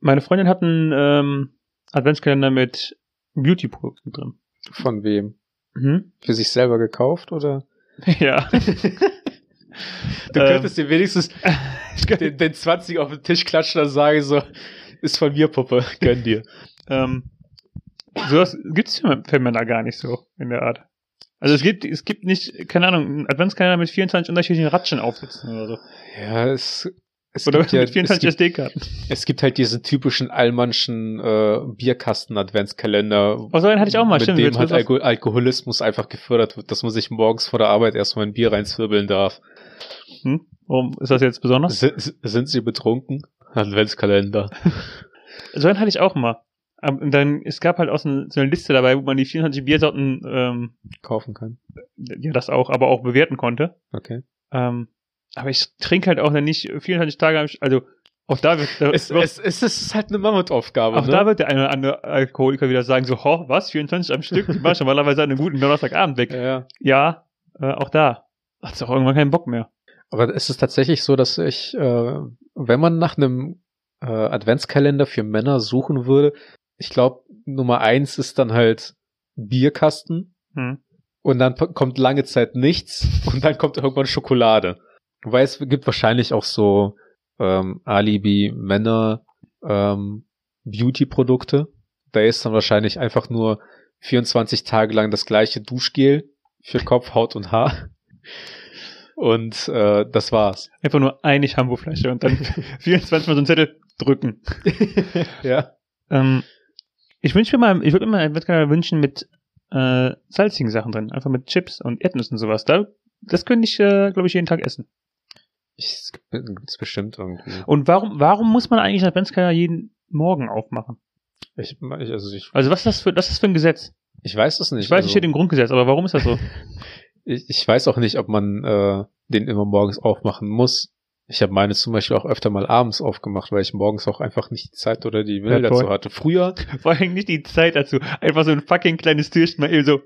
Meine Freundin hat einen ähm, Adventskalender mit Beauty-Produkten drin. Von wem? Mhm. Für sich selber gekauft oder? Ja. Du Ähm. könntest dir wenigstens den, den 20 auf den Tisch klatschen und sagen so, ist von mir, Puppe, gönn dir. ähm, sowas gibt's für, für Männer gar nicht so in der Art. Also es gibt, es gibt nicht, keine Ahnung, einen Adventskalender mit 24 unterschiedlichen Ratschen aufsitzen oder so. Ja, es, es, Oder gibt ja, mit es, 24 gibt, SD-Karten. es gibt halt diesen typischen allmannschen äh, Bierkasten-Adventskalender, Oh, so einen hatte ich auch mal, mit stimmt. dem jetzt halt Alko Alkoholismus einfach gefördert wird, dass man sich morgens vor der Arbeit erstmal ein Bier reinzwirbeln darf. Hm? Warum ist das jetzt besonders? S sind sie betrunken? Adventskalender. So einen hatte ich auch mal. Und dann, es gab halt auch so eine, so eine Liste dabei, wo man die 24 Biersorten, ähm, Kaufen kann. ja, das auch, aber auch bewerten konnte. Okay. Ähm, aber ich trinke halt auch dann nicht 24 Tage, also auch da wird, da, Es, es, es ist halt eine Mammutaufgabe, auch ne? da wird der eine oder andere Alkoholiker wieder sagen, so, ho, was, 24 am Stück? Die machst normalerweise an einem guten Donnerstagabend weg. ja, ja. Ja, äh, auch da. Hat's auch irgendwann keinen Bock mehr. Aber es ist tatsächlich so, dass ich, äh, wenn man nach einem äh, Adventskalender für Männer suchen würde, ich glaube, Nummer eins ist dann halt Bierkasten Hm. und dann kommt lange Zeit nichts und dann kommt irgendwann Schokolade. Wobei es gibt wahrscheinlich auch so ähm, Alibi-Männer ähm, Beauty-Produkte. Da ist dann wahrscheinlich einfach nur 24 Tage lang das gleiche Duschgel für Kopf, Haut und Haar. Und äh, das war's. Einfach nur eine Shampoo-Flasche und dann 24 mal so einen Zettel drücken. ja. Ähm, ich wünsche mir mal, ich würde mir mal einen Adventskalender wünschen mit äh, salzigen Sachen drin. Einfach mit Chips und Erdnüssen und sowas. Da, das könnte ich, äh, glaube ich, jeden Tag essen. Ich, es gibt- gibt's bestimmt irgendwie. Und warum, warum muss man eigentlich einen Adventskalender jeden Morgen aufmachen? Ich, ich, also ich, Also was ist das für, was ist das für ein Gesetz? ich weiß es nicht. Ich weiß, also, es steht im Grundgesetz, aber warum ist das so? ich, ich weiß auch nicht, ob man äh, den immer morgens aufmachen muss. Ich habe meine zum Beispiel auch öfter mal abends aufgemacht, weil ich morgens auch einfach nicht die Zeit oder die Wille Ja, dazu hatte. Früher, Vor allem nicht die Zeit dazu. Einfach so ein fucking kleines Türchen mal eben so.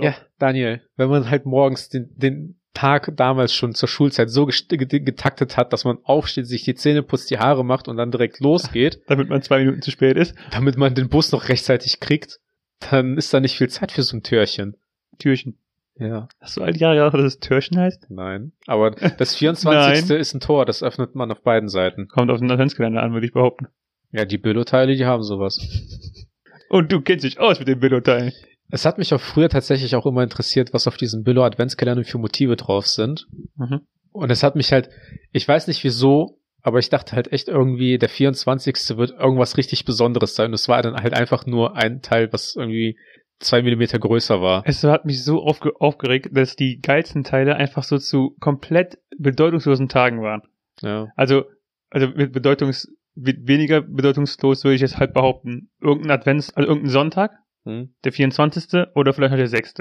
ja, Daniel, wenn man halt morgens den, den Tag damals schon zur Schulzeit so getaktet hat, dass man aufsteht, sich die Zähne putzt, die Haare macht und dann direkt losgeht, Damit man zwei Minuten zu spät ist. damit man den Bus noch rechtzeitig kriegt, dann ist da nicht viel Zeit für so ein Türchen. Türchen. Ja, Hast du all die Jahre gedacht, dass es Türchen heißt? nein. Aber das 24. ist ein Tor, das öffnet man auf beiden Seiten. Kommt auf den Adventskalender an, würde ich behaupten. Ja, die Billo-Teile, die haben sowas. Und du kennst dich aus mit den Billo-Teilen. Es hat mich auch früher tatsächlich auch immer interessiert, was auf diesen Billo Adventskalendern für Motive drauf sind. Mhm. Und es hat mich halt, ich weiß nicht wieso, aber ich dachte halt echt irgendwie, der 24. wird irgendwas richtig Besonderes sein. Und es war dann halt einfach nur ein Teil, was irgendwie zwei Millimeter größer war. Es hat mich so aufge aufgeregt, dass die geilsten Teile einfach so zu komplett bedeutungslosen Tagen waren. Ja. Also, also mit bedeutungs, mit weniger bedeutungslos würde ich jetzt halt behaupten, irgendein Advents, also irgendein Sonntag, Hm. der 24. oder vielleicht noch der 6.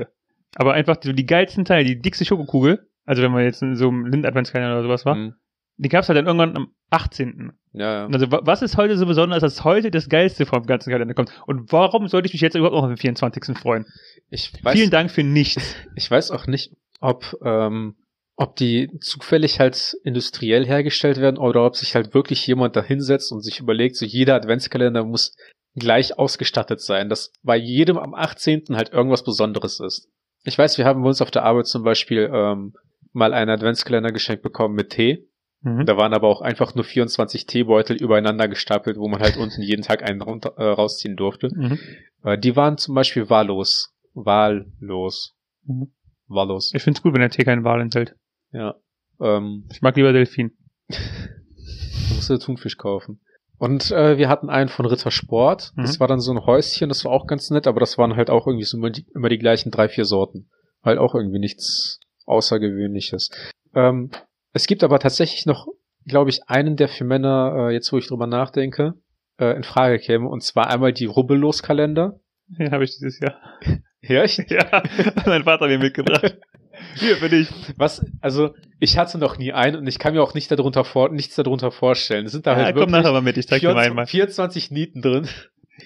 Aber einfach so die geilsten Teile, die dickste Schokokugel, also wenn man jetzt in so einem Lind-Adventskalender oder sowas war, Hm. Die gab's halt dann irgendwann am 18. Ja, ja. Also wa- was ist heute so besonders, dass heute das Geilste vom ganzen Kalender kommt? Und warum sollte ich mich jetzt überhaupt noch auf den 24. freuen? Ich weiß, Vielen Dank für nichts. ich weiß auch nicht, ob, ähm, ob die zufällig halt industriell hergestellt werden oder ob sich halt wirklich jemand da hinsetzt und sich überlegt, so jeder Adventskalender muss gleich ausgestattet sein, dass bei jedem am 18. halt irgendwas Besonderes ist. Ich weiß, wir haben bei uns auf der Arbeit zum Beispiel ähm, mal einen Adventskalender geschenkt bekommen mit Tee. Mhm. Da waren aber auch einfach nur 24 Teebeutel übereinander gestapelt, wo man halt unten jeden Tag einen runter, äh, rausziehen durfte. Mhm. Äh, die waren zum Beispiel wahllos. Wahllos. Mhm. Wahllos. Ich find's gut, wenn der Tee keinen Wal enthält. Ja. Ähm, Ich mag lieber Delfin. du musst dir Thunfisch kaufen. Und äh, wir hatten einen von Rittersport. Das Mhm. war dann so ein Häuschen, das war auch ganz nett, aber das waren halt auch irgendwie so immer die, immer die gleichen drei, vier Sorten. Halt auch irgendwie nichts Außergewöhnliches. Ähm, es gibt aber tatsächlich noch, glaube ich, einen, der für Männer, äh, jetzt wo ich drüber nachdenke, äh, in Frage käme. Und zwar einmal die Rubbellos-Kalender. Den habe ich dieses Jahr. Ja, ich, Ja, mein Vater mir mitgebracht. Hier für dich. Was, also ich hatte noch nie einen und ich kann mir auch nicht darunter vor, nichts darunter vorstellen. Es sind da Ja, halt komm wirklich nachher mal mit, ich zeig dir mal 24, einmal. 24 Nieten drin.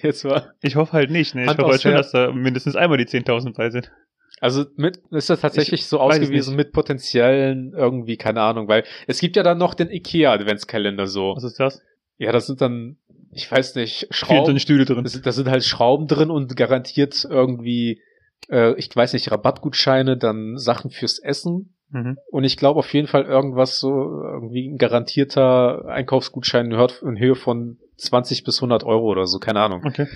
Jetzt war. Ich hoffe halt nicht, ne? Ich Hand hoffe halt schon, dass da mindestens einmal die 10.000 bei sind. Also mit ist das tatsächlich so weiß es ausgewiesen mit potenziellen irgendwie, keine Ahnung, weil es gibt ja dann noch den IKEA Adventskalender so. Was ist das? Ja, das sind dann, ich weiß nicht, 24 Schrauben. Stühle drin. Das sind, das sind halt Schrauben drin und garantiert irgendwie, äh, ich weiß nicht, Rabattgutscheine, dann Sachen fürs Essen. Mhm. Und ich glaube auf jeden Fall irgendwas so, irgendwie ein garantierter Einkaufsgutschein hört in Höhe von 20 bis 100 Euro oder so, keine Ahnung. Okay.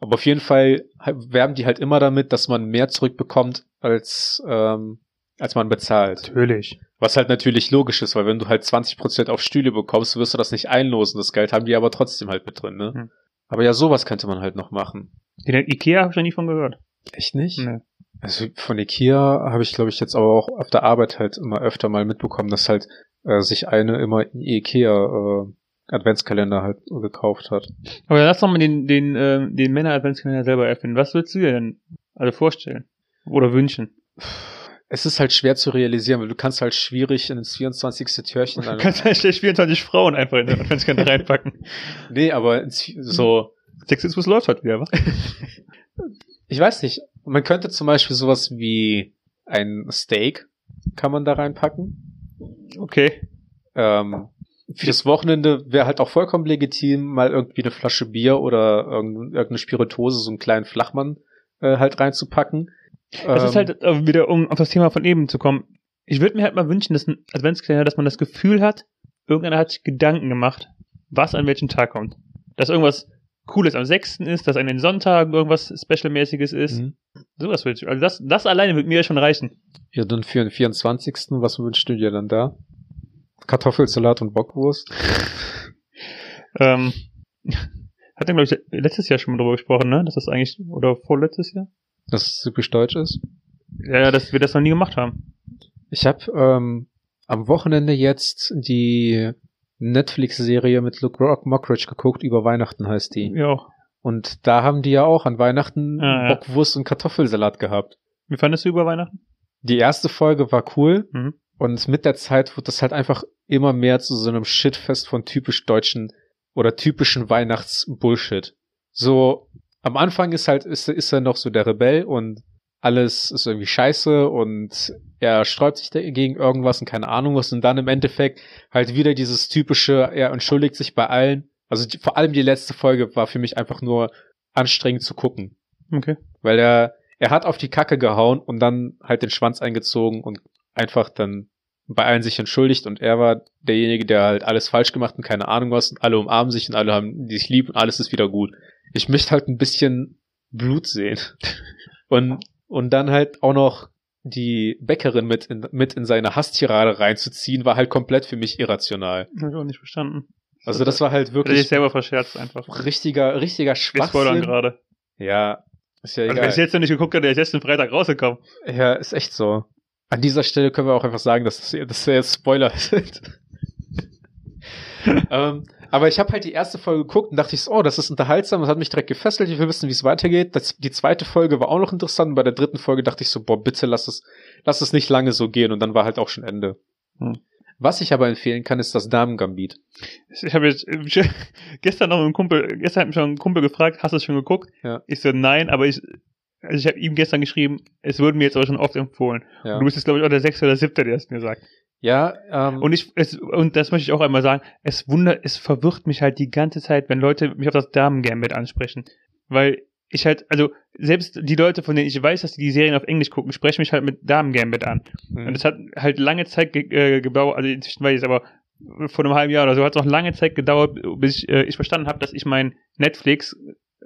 Aber auf jeden Fall werben die halt immer damit, dass man mehr zurückbekommt, als, ähm, als man bezahlt. Natürlich. Was halt natürlich logisch ist, weil wenn du halt 20% auf Stühle bekommst, wirst du das nicht einlosen. Das Geld haben die aber trotzdem halt mit drin, ne? Hm. Aber ja, sowas könnte man halt noch machen. Ikea habe ich noch nie von gehört. Echt nicht? Nee. Also von Ikea habe ich, glaube ich, jetzt aber auch auf der Arbeit halt immer öfter mal mitbekommen, dass halt äh, sich eine immer in Ikea äh, Adventskalender halt gekauft hat. Aber lass doch mal den, den, ähm, den Männer-Adventskalender selber erfinden. Was würdest du dir denn also vorstellen? Oder wünschen? Es ist halt schwer zu realisieren, weil du kannst halt schwierig ins 24. Türchen Du kannst halt schlecht 24 Frauen einfach in den Adventskalender reinpacken. Nee, aber ins, so, Sexismus läuft halt wieder, was? ich weiß nicht. Man könnte zum Beispiel sowas wie ein Steak kann man da reinpacken. Okay. Ähm, fürs Wochenende wäre halt auch vollkommen legitim, mal irgendwie eine Flasche Bier oder irgend- irgendeine Spirituose, so einen kleinen Flachmann äh, halt reinzupacken. Es ist Ähm, halt äh, wieder, um auf das Thema von eben zu kommen. Ich würde mir halt mal wünschen, dass ein Adventskalender, dass man das Gefühl hat, irgendeiner hat sich Gedanken gemacht, was an welchem Tag kommt. Dass irgendwas Cooles am 6. ist, dass an den Sonntagen irgendwas Specialmäßiges ist. Mhm. Sowas würde ich. Also das, das alleine würde mir schon reichen. Ja, dann für den 24. Was wünschst du dir dann da? Kartoffelsalat und Bockwurst? Ähm, hat glaube ich, letztes Jahr schon mal drüber gesprochen, ne? Dass das eigentlich, oder vorletztes Jahr? Dass es typisch deutsch ist? Ja, ja, dass wir das noch nie gemacht haben. Ich habe ähm, am Wochenende jetzt die Netflix-Serie mit Luke Rock Mockridge geguckt, über Weihnachten heißt die. Ja. Und da haben die ja auch an Weihnachten Ah, ja. Bockwurst und Kartoffelsalat gehabt. Wie fandest du über Weihnachten? Die erste Folge war cool Mhm. und mit der Zeit wird das halt einfach immer mehr zu so einem Shitfest von typisch deutschen oder typischen Weihnachts-Bullshit. So, am Anfang ist halt, ist, ist er noch so der Rebell und alles ist irgendwie scheiße und er sträubt sich dagegen irgendwas und keine Ahnung was und dann im Endeffekt halt wieder dieses typische, er entschuldigt sich bei allen. Also die, vor allem die letzte Folge war für mich einfach nur anstrengend zu gucken, Okay. weil er, er hat auf die Kacke gehauen und dann halt den Schwanz eingezogen und einfach dann bei allen sich entschuldigt und er war derjenige, der halt alles falsch gemacht und keine Ahnung was und alle umarmen sich und alle haben sich lieb und alles ist wieder gut. Ich möchte halt ein bisschen Blut sehen. Und, und dann halt auch noch die Bäckerin mit in, mit in seine Hasstirade reinzuziehen, war halt komplett für mich irrational. Hab ich auch nicht verstanden. Also das war halt Hätte ich wirklich selber verscherzt einfach. richtiger, richtiger Wir spoilern Schwachsinn. gerade. Ja, ist ja Also wenn egal. ich jetzt noch nicht geguckt hätte, der ist jetzt den Freitag rausgekommen. Ja, ist echt so. An dieser Stelle können wir auch einfach sagen, dass das, dass wir jetzt Spoiler sind. ähm, aber ich habe halt die erste Folge geguckt und dachte ich so, oh, das ist unterhaltsam, das hat mich direkt gefesselt, ich will wissen, wie es weitergeht. Das, die zweite Folge war auch noch interessant und bei der dritten Folge dachte ich so, boah, bitte lass es, lass es nicht lange so gehen und dann war halt auch schon Ende. Hm. Was ich aber empfehlen kann, ist das Damen-Gambit. Ich habe jetzt gestern noch mit einem Kumpel, gestern hat mich schon ein Kumpel gefragt, hast du es schon geguckt? Ja. Ich so, nein, aber ich, also ich habe ihm gestern geschrieben, es wurde mir jetzt aber schon oft empfohlen. Ja, Und du bist jetzt, glaube ich, auch der sechste oder siebte, der es mir sagt. ja ähm, Und ich, es, und das möchte ich auch einmal sagen, es wundert, es verwirrt mich halt die ganze Zeit, wenn Leute mich auf das Damen-Gambit ansprechen. Weil ich halt, also, selbst die Leute, von denen ich weiß, dass die die Serien auf Englisch gucken, sprechen mich halt mit Damen-Gambit an. hm. Und es hat halt lange Zeit ge äh, gedauert, also inzwischen weiß ich es, aber vor einem halben Jahr oder so hat es noch lange Zeit gedauert, bis ich, äh, ich verstanden habe, dass ich mein Netflix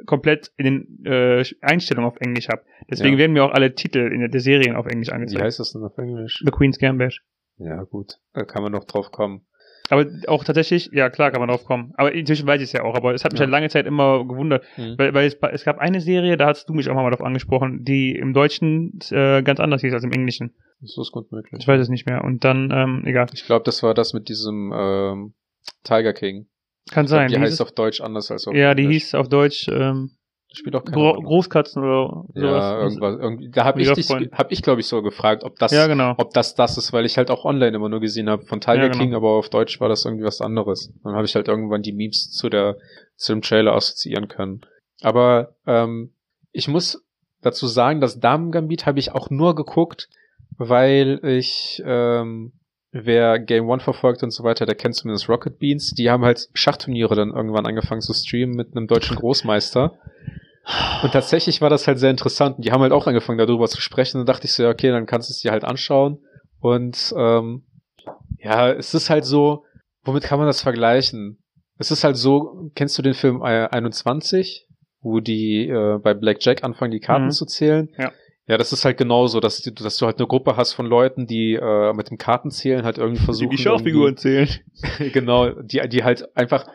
komplett in den äh, Einstellungen auf Englisch habe. Deswegen Ja. werden mir auch alle Titel in der, Serien auf Englisch wie angezeigt. heißt das denn auf Englisch? The Queen's Gambit. Ja, gut, da kann man noch drauf kommen. Aber auch tatsächlich, ja klar kann man drauf kommen. Aber inzwischen weiß ich es ja auch. Aber es hat mich Ja. halt lange Zeit immer gewundert, Hm. weil, weil es, es gab eine Serie, da hast du mich auch mal drauf angesprochen, die im Deutschen äh, ganz anders hieß als im Englischen. Das ist gut möglich. Ich weiß es nicht mehr. Und dann, ähm, egal. Ich glaube, das war das mit diesem ähm, Tiger King. Kann Ich glaub, sein. Die Wie heißt auf Deutsch anders als auf ja, die Englisch. hieß auf Deutsch ähm, Spielt auch keine Gro. Großkatzen oder sowas. Ja, irgendwas. Irgendwie, da habe ich dich, hab ich glaube ich so gefragt, ob das, Ja, genau. ob das das ist, weil ich halt auch online immer nur gesehen habe von Tiger Ja, genau. King, aber auf Deutsch war das irgendwie was anderes. Dann habe ich halt irgendwann die Memes zu der zu dem Trailer assoziieren können. Aber ähm, ich muss dazu sagen, das Damen Gambit habe ich auch nur geguckt, weil ich ähm, wer Game One verfolgt und so weiter, der kennt zumindest Rocket Beans. Die haben halt Schachturniere dann irgendwann angefangen zu streamen mit einem deutschen Großmeister. Und tatsächlich war das halt sehr interessant. Und die haben halt auch angefangen, darüber zu sprechen. Und dachte ich so, ja, okay, dann kannst du es dir halt anschauen. Und ähm, ja, es ist halt so, womit kann man das vergleichen? Es ist halt so, kennst du den Film äh, 21, wo die äh, bei Blackjack anfangen, die Karten Mhm. zu zählen? Ja. Ja, das ist halt genauso, dass, du- dass du halt eine Gruppe hast von Leuten, die äh, mit dem Kartenzählen halt irgendwie versuchen. die Schaufiguren zählen. irgendwie- genau, die, die halt einfach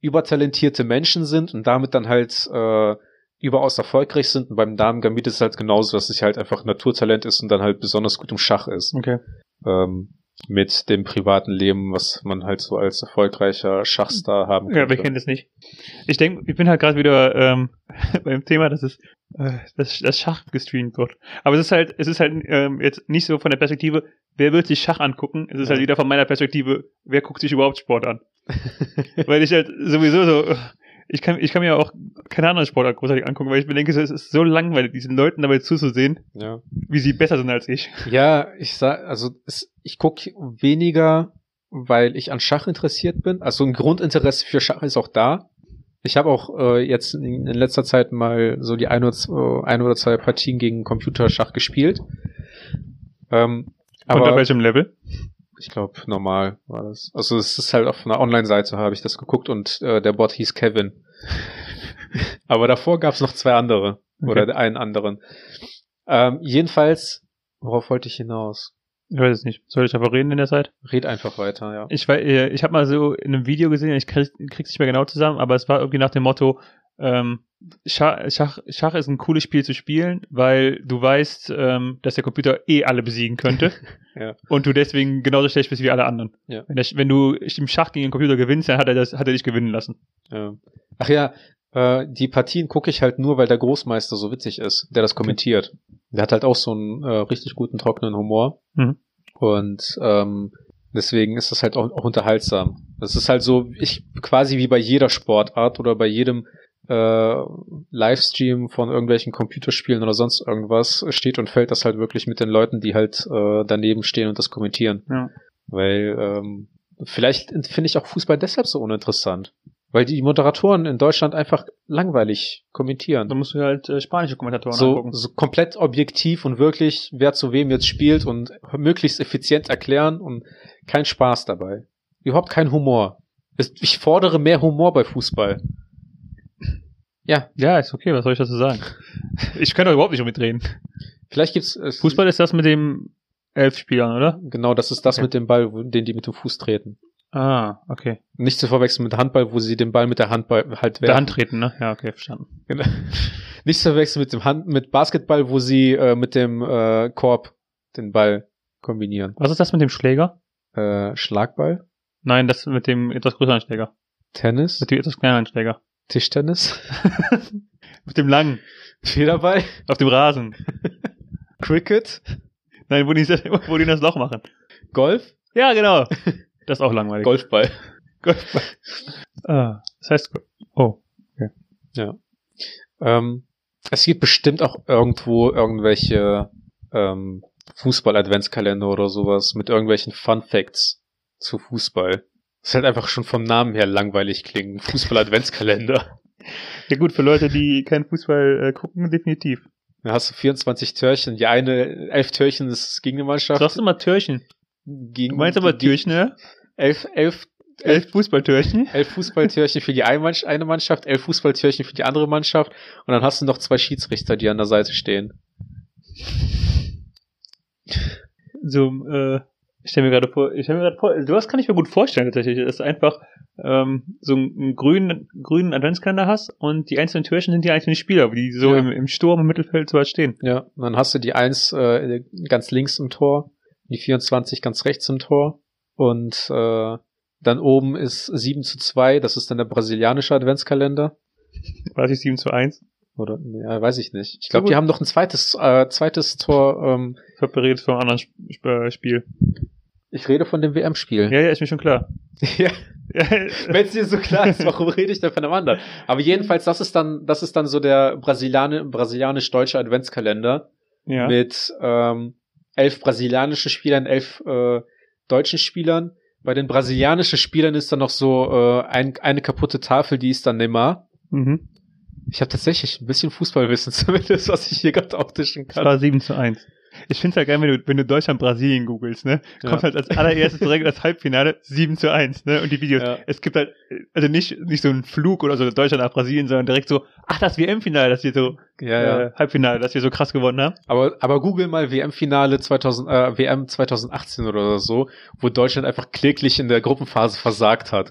übertalentierte Menschen sind und damit dann halt äh, überaus erfolgreich sind. Und beim Damen Gambit ist es halt genauso, dass es halt einfach Naturtalent ist und dann halt besonders gut im Schach ist. Okay. Ähm, mit dem privaten Leben, was man halt so als erfolgreicher Schachstar haben Ja, wer kennt es nicht? Ich denke, ich bin halt gerade wieder ähm, beim Thema, dass es äh, das, das Schach gestreamt wird. Aber es ist halt, es ist halt ähm, jetzt nicht so von der Perspektive, wer wird sich Schach angucken? Es ist Ja. halt wieder von meiner Perspektive, wer guckt sich überhaupt Sport an? weil ich halt sowieso so, ich kann, ich kann mir auch keine anderen Sportart großartig angucken, weil ich mir denke, es ist so langweilig, diesen Leuten dabei zuzusehen, ja. wie sie besser sind als ich. Ja, ich sag, also es, ich gucke weniger, weil ich an Schach interessiert bin. Also ein Grundinteresse für Schach ist auch da. Ich habe auch äh, jetzt in, in letzter Zeit mal so die ein oder, zwei, ein oder zwei Partien gegen Computerschach gespielt. Ähm, Und aber auf welchem Level? Ich glaube, normal war das. Also es ist halt auf einer Online-Seite, habe ich das geguckt und äh, der Bot hieß Kevin. aber davor gab es noch zwei andere. Oder Okay. einen anderen. Ähm, jedenfalls, worauf wollte ich hinaus? Ich weiß es nicht. Soll ich einfach reden in der Zeit? Red einfach weiter, ja. Ich weiß, äh, ich habe mal so in einem Video gesehen, ich krieg, krieg's nicht mehr genau zusammen, aber es war irgendwie nach dem Motto, ähm, Schach, Schach, Schach ist ein cooles Spiel zu spielen, weil du weißt, ähm, dass der Computer eh alle besiegen könnte Ja. und du deswegen genauso schlecht bist wie alle anderen. Ja. Wenn, der, wenn du im Schach gegen den Computer gewinnst, dann hat er das, hat er dich gewinnen lassen. Ja. Ach ja, äh, die Partien gucke ich halt nur, weil der Großmeister so witzig ist, der das kommentiert. Der hat halt auch so einen äh, richtig guten trockenen Humor. Mhm. Und ähm, deswegen ist das halt auch, auch unterhaltsam. Das ist halt so, ich quasi wie bei jeder Sportart oder bei jedem äh, Livestream von irgendwelchen Computerspielen oder sonst irgendwas steht und fällt das halt wirklich mit den Leuten, die halt äh, daneben stehen und das kommentieren. Ja. Weil ähm, vielleicht finde ich auch Fußball deshalb so uninteressant. Weil die Moderatoren in Deutschland einfach langweilig kommentieren. Da musst du halt äh, spanische Kommentatoren So, angucken. so komplett objektiv und wirklich, wer zu wem jetzt spielt und möglichst effizient erklären und kein Spaß dabei. Überhaupt kein Humor. Ich fordere mehr Humor bei Fußball. Ja, Ja, ist okay, was soll ich dazu sagen? Ich kann doch überhaupt nicht mitreden. vielleicht gibt's es Fußball ist das mit dem elf Spielern, oder? Genau, das ist das Okay. mit dem Ball, den die mit dem Fuß treten. Ah, okay. Nicht zu verwechseln mit Handball, wo sie den Ball mit der Handball halt Der werfen. Hand treten, ne? Ja, okay, verstanden. Genau. Nicht zu verwechseln mit dem Hand, mit Basketball, wo sie äh, mit dem äh, Korb den Ball kombinieren. Was ist das mit dem Schläger? Äh, Schlagball, Nein, das mit dem etwas größeren Schläger. Tennis, Mit dem etwas kleineren Schläger. Tischtennis, mit dem langen. Federball, Auf dem Rasen. Cricket, Nein, wo die, wo die das Loch machen. Golf, Ja, genau. Das ist auch langweilig. Golfball. Golfball. Ah, das heißt, oh. Ähm, es gibt bestimmt auch irgendwo irgendwelche ähm, Fußball-Adventskalender oder sowas mit irgendwelchen Fun Facts zu Fußball. Das ist halt einfach schon vom Namen her langweilig klingen. Fußball-Adventskalender. Ja gut, für Leute, die keinen Fußball äh, gucken, definitiv. Da hast du 24 Türchen. Die eine, elf Türchen ist gegen eine Du Mannschaft. sagst immer Türchen. Gegen, Du meinst aber gegen- Türchen, ne? Elf, elf, Elf Fußballtürchen. elf Fußballtürchen für die eine Mannschaft, eine Mannschaft, elf Fußballtürchen für die andere Mannschaft und dann hast du noch zwei Schiedsrichter, die an der Seite stehen. So, äh, ich stelle mir gerade vor, ich stelle mir gerade vor, sowas kann ich mir gut vorstellen tatsächlich, dass du einfach ähm, so einen, grünen, grünen Adventskalender hast und die einzelnen Türchen sind die einzelnen Spieler, die so Ja. im, im Sturm im Mittelfeld so weit stehen. Ja, und dann hast du die eins äh, ganz links im Tor, die 24 ganz rechts im Tor und äh, dann oben ist 7 zu 2, das ist dann der brasilianische Adventskalender. War das 7 zu 1? Oder, ja, weiß ich nicht. Ich glaube, die haben noch ein zweites, äh, zweites Tor. Ähm, Ich beredet vom anderen Sp Sp Spiel. Ich rede von dem WM-Spiel. Ja, ja, ist mir schon klar. ja. Wenn es dir so klar ist, warum rede ich denn von einem anderen? Aber jedenfalls, das ist dann, das ist dann so der Brasiliane, brasilianisch-deutsche Adventskalender ja. mit ähm, elf brasilianischen Spielern, elf äh, deutschen Spielern. Bei den brasilianischen Spielern ist dann noch so äh, ein, eine kaputte Tafel, die ist dann Neymar. Mhm. Ich habe tatsächlich ein bisschen Fußballwissen zumindest, was ich hier gerade auftischen Das kann. war 7 zu 1. Ich finde es halt geil, wenn du, wenn du Deutschland-Brasilien googelst, ne? Ja. Kommt halt als allererstes direkt das Halbfinale 7 zu 1, ne? Und die Videos. Ja. Es gibt halt, also nicht, nicht so ein Flug oder so Deutschland nach Brasilien, sondern direkt so, ach, das WM-Finale, das wir so, Ja, ja. äh, Halbfinale, das wir so krass gewonnen haben. Aber, aber google mal WM-Finale 2000, äh, WM 2018 oder so, wo Deutschland einfach kläglich in der Gruppenphase versagt hat.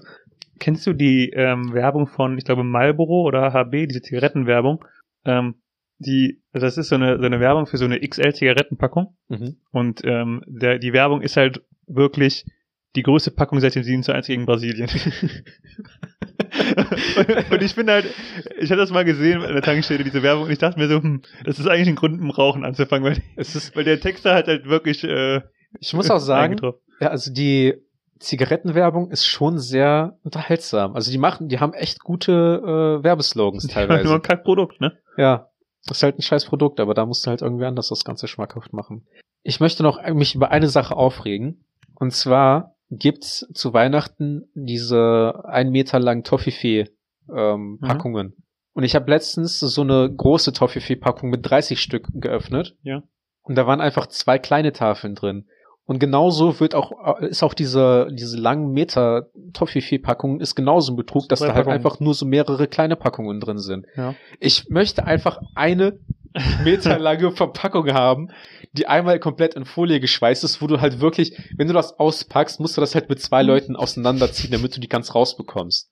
Kennst du die ähm, Werbung von, ich glaube, Marlboro oder HB, diese Zigarettenwerbung, ähm, die, das ist so eine, so eine Werbung für so eine XL-Zigarettenpackung. Mhm. Und ähm, der, die Werbung ist halt wirklich die größte Packung seit dem 7 zu 1 gegen Brasilien. und, und ich bin halt, ich hatte das mal gesehen an der Tankstelle, diese Werbung, und ich dachte mir so, hm, das ist eigentlich ein Grund, um Rauchen anzufangen, weil, Es ist, weil der Texter hat halt wirklich äh, ich muss auch sagen, ja, also die Zigarettenwerbung ist schon sehr unterhaltsam. Also die machen, die haben echt gute äh, Werbeslogans Nur ein teilweise. Kackprodukt, ne? Ja, das ist halt ein scheiß Produkt, aber da musst du halt irgendwie anders das Ganze schmackhaft machen. Ich möchte noch mich über eine Sache aufregen. Und zwar gibt's zu Weihnachten diese ein Meter langen Toffifee ähm, Mhm. Und ich habe letztens so eine große Toffifee-Packung mit 30 Stück geöffnet. Ja. Und da waren einfach zwei kleine Tafeln drin. Und genauso wird auch, ist auch diese, diese langen Meter Toffifee-Packung ist genauso ein Betrug, dass da halt Packungen. einfach nur so mehrere kleine Packungen drin sind. Ja. Ich möchte einfach eine meterlange Verpackung haben, die einmal komplett in Folie geschweißt ist, wo du halt wirklich, wenn du das auspackst, musst du das halt mit zwei Leuten auseinanderziehen, damit du die ganz rausbekommst.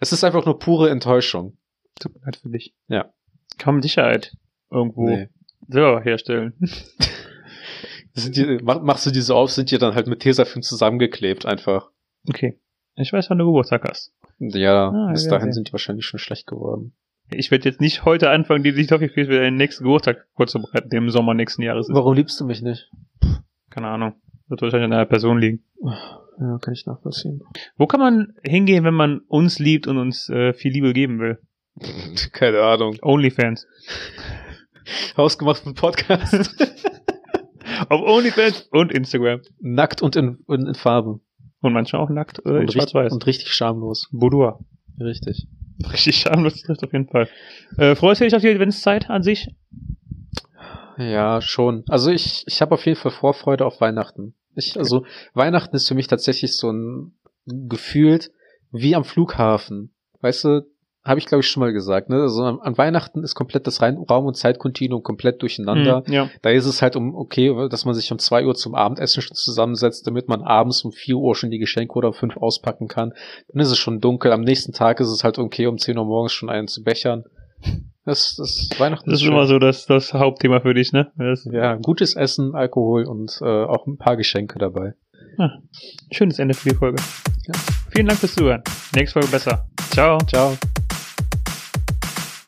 Es ist einfach nur pure Enttäuschung. Tut mir leid für dich. Ja. Kaum Sicherheit irgendwo Nee. selber herstellen. Sind die, mach, machst du die so auf, sind die dann halt mit Tesafilm zusammengeklebt einfach. Okay. Ich weiß, wann du Geburtstag hast. Ja, Ah, bis dahin ja. sind die wahrscheinlich schon schlecht geworden. Ich werde jetzt nicht heute anfangen, die die Toffifees für den nächsten Geburtstag vorzubereiten, der im Sommer nächsten Jahres ist. Warum liebst du mich nicht? Keine Ahnung. Wird wahrscheinlich an einer Person liegen. Ja, kann ich nachvollziehen. Wo kann man hingehen, wenn man uns liebt und uns äh, viel Liebe geben will? Keine Ahnung. OnlyFans. Hausgemacht mit Podcast. Auf OnlyFans und Instagram. Nackt und in, in, in Farbe. Und manchmal auch nackt oder in und, richtig, schwarz-weiß. und richtig schamlos. Boudoir. Richtig. Richtig schamlos trifft auf jeden Fall. Äh, freust du dich auf die Adventszeit an sich? Ja, schon. Also ich, ich habe auf jeden Fall Vorfreude auf Weihnachten. Ich, also Weihnachten ist für mich tatsächlich so ein gefühlt wie am Flughafen. Weißt du, habe ich glaube ich schon mal gesagt. Ne? Also an, Weihnachten ist komplett das Raum- und Zeitkontinuum komplett durcheinander. Hm, ja. Da ist es halt um, okay, dass man sich um zwei Uhr zum Abendessen schon zusammensetzt, damit man abends um vier Uhr schon die Geschenke oder um fünf auspacken kann. Dann ist es schon dunkel. Am nächsten Tag ist es halt okay, um 10 Uhr morgens schon einen zu bechern. Das, das Weihnachten Das ist schön. immer so das, das Hauptthema für dich, ne? Das, Ja, gutes Essen, Alkohol und äh, auch ein paar Geschenke dabei. schönes Ende für die Folge. Ja. Vielen Dank fürs Zuhören. Nächste Folge besser. Ciao. Ciao.